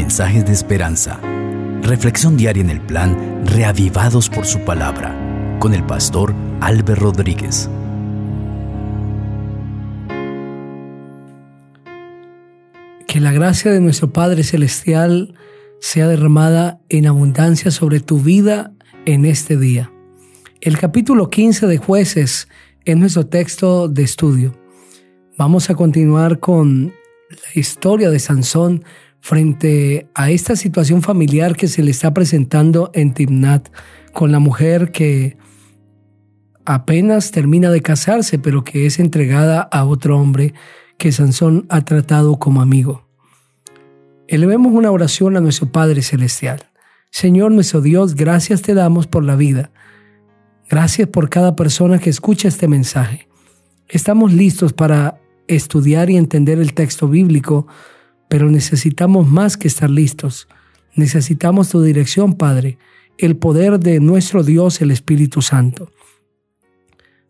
mensajes de esperanza. Reflexión diaria en el plan Reavivados por su palabra con el pastor Álvaro Rodríguez. Que la gracia de nuestro Padre Celestial sea derramada en abundancia sobre tu vida en este día. El capítulo 15 de jueces es nuestro texto de estudio. Vamos a continuar con la historia de Sansón frente a esta situación familiar que se le está presentando en Timnat con la mujer que apenas termina de casarse, pero que es entregada a otro hombre que Sansón ha tratado como amigo. Elevemos una oración a nuestro Padre Celestial. Señor nuestro Dios, gracias te damos por la vida. Gracias por cada persona que escucha este mensaje. Estamos listos para estudiar y entender el texto bíblico, pero necesitamos más que estar listos. Necesitamos tu dirección, Padre, el poder de nuestro Dios, el Espíritu Santo.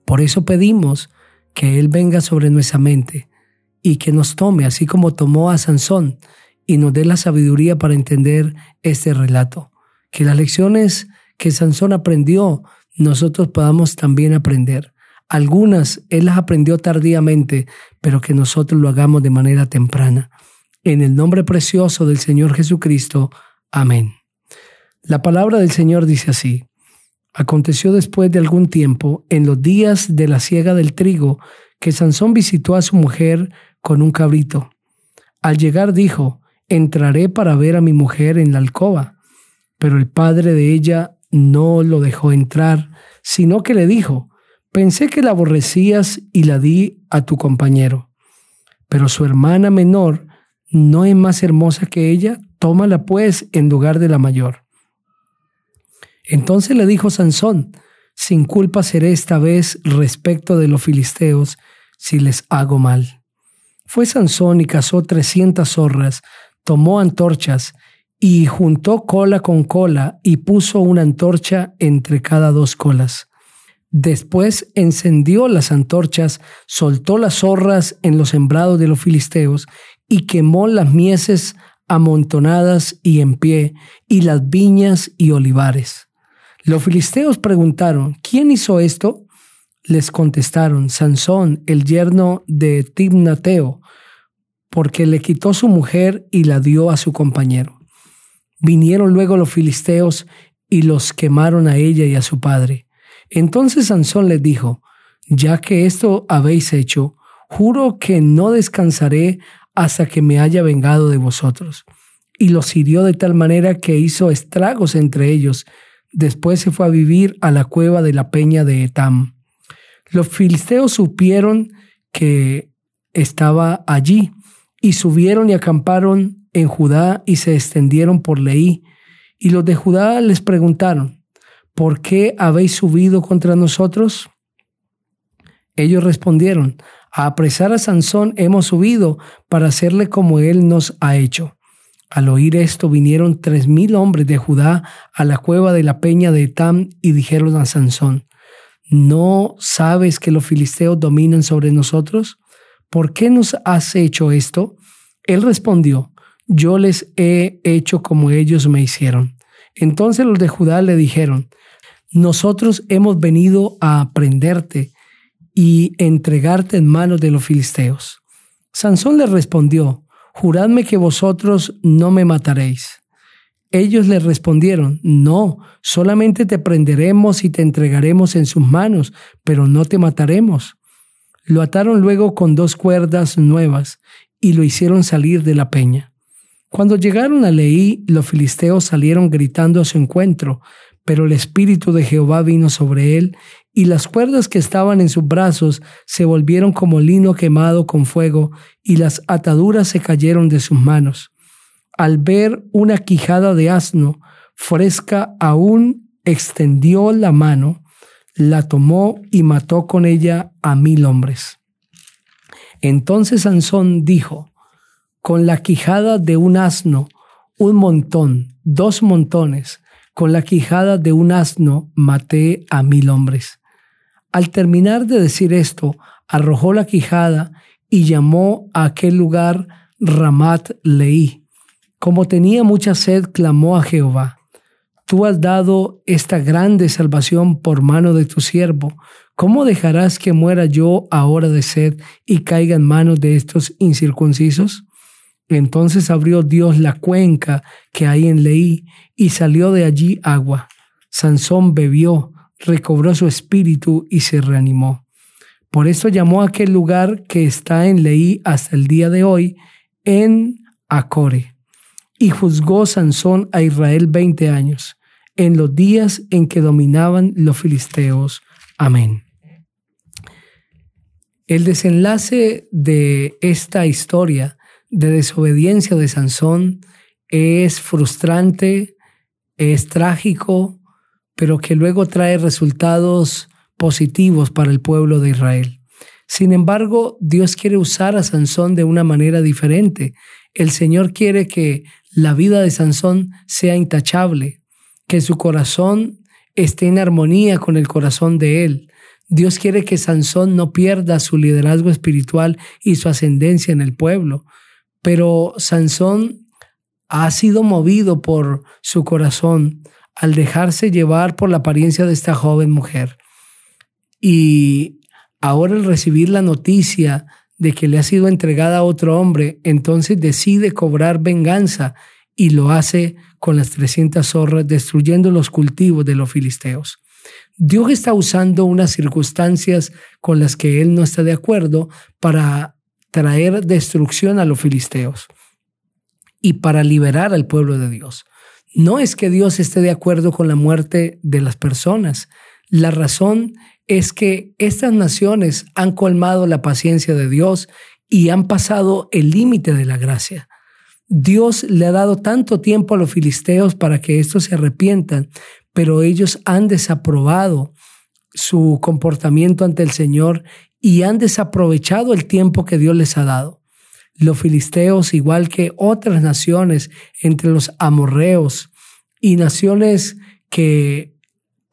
Por eso pedimos que Él venga sobre nuestra mente y que nos tome, así como tomó a Sansón, y nos dé la sabiduría para entender este relato. Que las lecciones que Sansón aprendió, nosotros podamos también aprender. Algunas Él las aprendió tardíamente, pero que nosotros lo hagamos de manera temprana. En el nombre precioso del Señor Jesucristo. Amén. La palabra del Señor dice así. Aconteció después de algún tiempo, en los días de la siega del trigo, que Sansón visitó a su mujer con un cabrito. Al llegar dijo, entraré para ver a mi mujer en la alcoba. Pero el padre de ella no lo dejó entrar, sino que le dijo, pensé que la aborrecías y la di a tu compañero. Pero su hermana menor no es más hermosa que ella, tómala pues en lugar de la mayor. Entonces le dijo Sansón, sin culpa seré esta vez respecto de los filisteos si les hago mal. Fue Sansón y cazó trescientas zorras, tomó antorchas y juntó cola con cola y puso una antorcha entre cada dos colas. Después encendió las antorchas, soltó las zorras en los sembrados de los filisteos y quemó las mieses amontonadas y en pie, y las viñas y olivares. Los filisteos preguntaron, ¿quién hizo esto? Les contestaron, Sansón, el yerno de Timnateo, porque le quitó su mujer y la dio a su compañero. Vinieron luego los filisteos y los quemaron a ella y a su padre. Entonces Sansón les dijo, ya que esto habéis hecho, juro que no descansaré hasta que me haya vengado de vosotros. Y los hirió de tal manera que hizo estragos entre ellos. Después se fue a vivir a la cueva de la peña de Etam. Los filisteos supieron que estaba allí y subieron y acamparon en Judá y se extendieron por Leí. Y los de Judá les preguntaron, ¿por qué habéis subido contra nosotros? Ellos respondieron, a apresar a Sansón hemos subido para hacerle como él nos ha hecho. Al oír esto vinieron tres mil hombres de Judá a la cueva de la peña de Etam y dijeron a Sansón, ¿no sabes que los filisteos dominan sobre nosotros? ¿por qué nos has hecho esto? Él respondió, yo les he hecho como ellos me hicieron. Entonces los de Judá le dijeron, nosotros hemos venido a aprenderte y entregarte en manos de los filisteos. Sansón les respondió, juradme que vosotros no me mataréis. Ellos le respondieron, no, solamente te prenderemos y te entregaremos en sus manos, pero no te mataremos. Lo ataron luego con dos cuerdas nuevas y lo hicieron salir de la peña. Cuando llegaron a Leí, los filisteos salieron gritando a su encuentro, pero el espíritu de Jehová vino sobre él, y las cuerdas que estaban en sus brazos se volvieron como lino quemado con fuego, y las ataduras se cayeron de sus manos. Al ver una quijada de asno fresca aún extendió la mano, la tomó y mató con ella a mil hombres. Entonces Sansón dijo, con la quijada de un asno, un montón, dos montones, con la quijada de un asno maté a mil hombres. Al terminar de decir esto, arrojó la quijada y llamó a aquel lugar Ramat Leí. Como tenía mucha sed, clamó a Jehová. Tú has dado esta grande salvación por mano de tu siervo. ¿Cómo dejarás que muera yo ahora de sed y caiga en manos de estos incircuncisos? Entonces abrió Dios la cuenca que hay en Leí y salió de allí agua. Sansón bebió, recobró su espíritu y se reanimó. Por eso llamó a aquel lugar que está en Leí hasta el día de hoy, en Acore. Y juzgó Sansón a Israel veinte años, en los días en que dominaban los filisteos. Amén. El desenlace de esta historia de desobediencia de Sansón es frustrante, es trágico, pero que luego trae resultados positivos para el pueblo de Israel. Sin embargo, Dios quiere usar a Sansón de una manera diferente. El Señor quiere que la vida de Sansón sea intachable, que su corazón esté en armonía con el corazón de Él. Dios quiere que Sansón no pierda su liderazgo espiritual y su ascendencia en el pueblo. Pero Sansón ha sido movido por su corazón al dejarse llevar por la apariencia de esta joven mujer. Y ahora al recibir la noticia de que le ha sido entregada a otro hombre, entonces decide cobrar venganza y lo hace con las 300 zorras, destruyendo los cultivos de los filisteos. Dios está usando unas circunstancias con las que él no está de acuerdo para traer destrucción a los filisteos y para liberar al pueblo de Dios. No es que Dios esté de acuerdo con la muerte de las personas. La razón es que estas naciones han colmado la paciencia de Dios y han pasado el límite de la gracia. Dios le ha dado tanto tiempo a los filisteos para que estos se arrepientan, pero ellos han desaprobado su comportamiento ante el Señor y han desaprovechado el tiempo que Dios les ha dado. Los filisteos, igual que otras naciones entre los amorreos y naciones que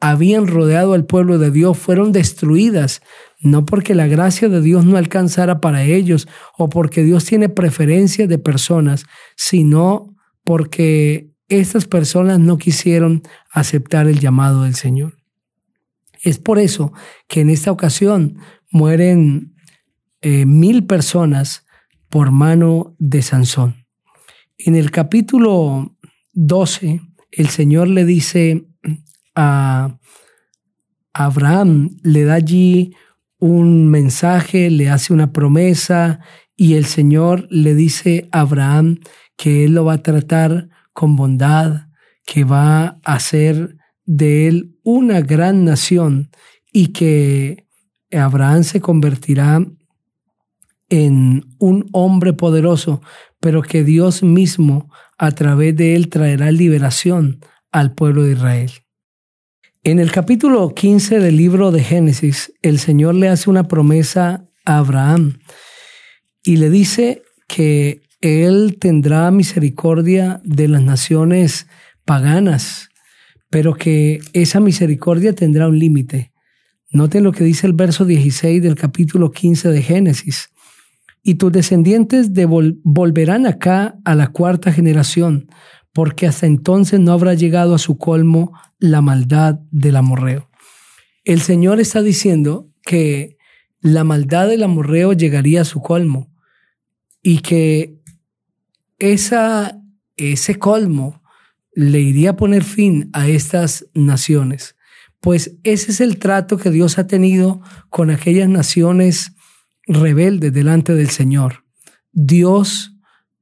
habían rodeado al pueblo de Dios, fueron destruidas, no porque la gracia de Dios no alcanzara para ellos o porque Dios tiene preferencia de personas, sino porque estas personas no quisieron aceptar el llamado del Señor. Es por eso que en esta ocasión mueren eh, mil personas por mano de Sansón. En el capítulo 12, el Señor le dice a Abraham, le da allí un mensaje, le hace una promesa y el Señor le dice a Abraham que Él lo va a tratar con bondad, que va a hacer de Él una gran nación y que Abraham se convertirá en un hombre poderoso, pero que Dios mismo a través de él traerá liberación al pueblo de Israel. En el capítulo 15 del libro de Génesis, el Señor le hace una promesa a Abraham y le dice que él tendrá misericordia de las naciones paganas, pero que esa misericordia tendrá un límite. Noten lo que dice el verso 16 del capítulo 15 de Génesis. Y tus descendientes volverán acá a la cuarta generación, porque hasta entonces no habrá llegado a su colmo la maldad del amorreo. El Señor está diciendo que la maldad del amorreo llegaría a su colmo y que esa, ese colmo le iría a poner fin a estas naciones. Pues ese es el trato que Dios ha tenido con aquellas naciones rebeldes delante del Señor. Dios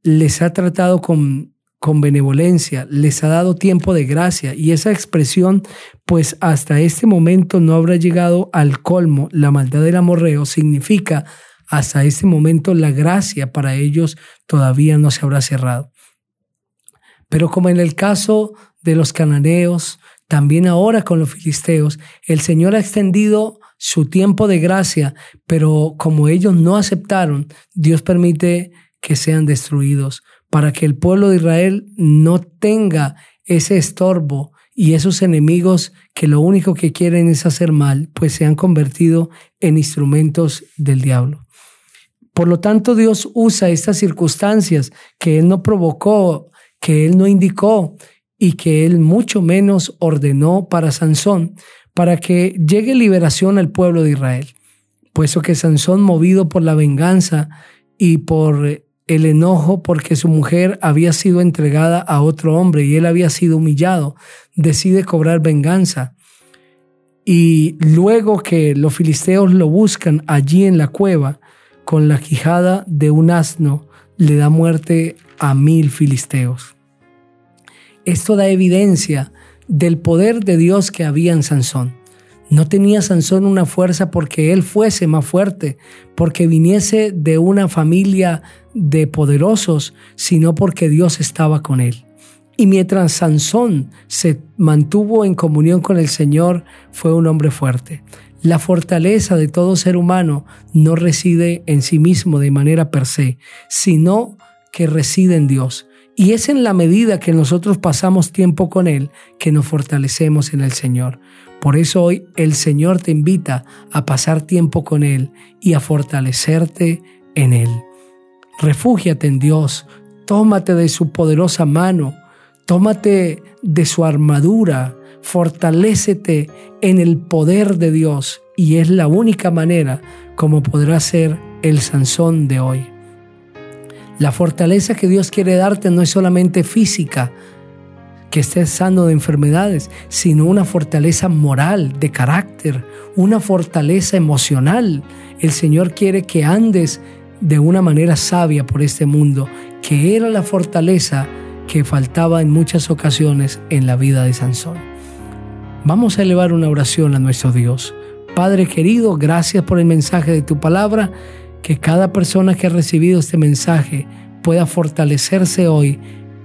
les ha tratado con, con benevolencia, les ha dado tiempo de gracia y esa expresión, pues hasta este momento no habrá llegado al colmo, la maldad del amorreo, significa hasta este momento la gracia para ellos todavía no se habrá cerrado. Pero como en el caso de los cananeos, también ahora con los filisteos, el Señor ha extendido su tiempo de gracia, pero como ellos no aceptaron, Dios permite que sean destruidos para que el pueblo de Israel no tenga ese estorbo y esos enemigos que lo único que quieren es hacer mal, pues se han convertido en instrumentos del diablo. Por lo tanto, Dios usa estas circunstancias que Él no provocó que él no indicó y que él mucho menos ordenó para Sansón, para que llegue liberación al pueblo de Israel. Puesto que Sansón, movido por la venganza y por el enojo porque su mujer había sido entregada a otro hombre y él había sido humillado, decide cobrar venganza. Y luego que los filisteos lo buscan allí en la cueva, con la quijada de un asno, le da muerte a mil filisteos. Esto da evidencia del poder de Dios que había en Sansón. No tenía Sansón una fuerza porque él fuese más fuerte, porque viniese de una familia de poderosos, sino porque Dios estaba con él. Y mientras Sansón se mantuvo en comunión con el Señor, fue un hombre fuerte. La fortaleza de todo ser humano no reside en sí mismo de manera per se, sino que reside en Dios. Y es en la medida que nosotros pasamos tiempo con Él que nos fortalecemos en el Señor. Por eso hoy el Señor te invita a pasar tiempo con Él y a fortalecerte en Él. Refúgiate en Dios, tómate de su poderosa mano, tómate de su armadura, fortalécete en el poder de Dios y es la única manera como podrá ser el Sansón de hoy. La fortaleza que Dios quiere darte no es solamente física, que estés sano de enfermedades, sino una fortaleza moral, de carácter, una fortaleza emocional. El Señor quiere que andes de una manera sabia por este mundo, que era la fortaleza que faltaba en muchas ocasiones en la vida de Sansón. Vamos a elevar una oración a nuestro Dios. Padre querido, gracias por el mensaje de tu palabra, que cada persona que ha recibido este mensaje pueda fortalecerse hoy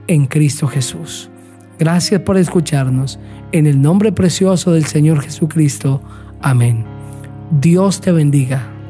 en Cristo Jesús. Gracias por escucharnos. En el nombre precioso del Señor Jesucristo. Amén. Dios te bendiga.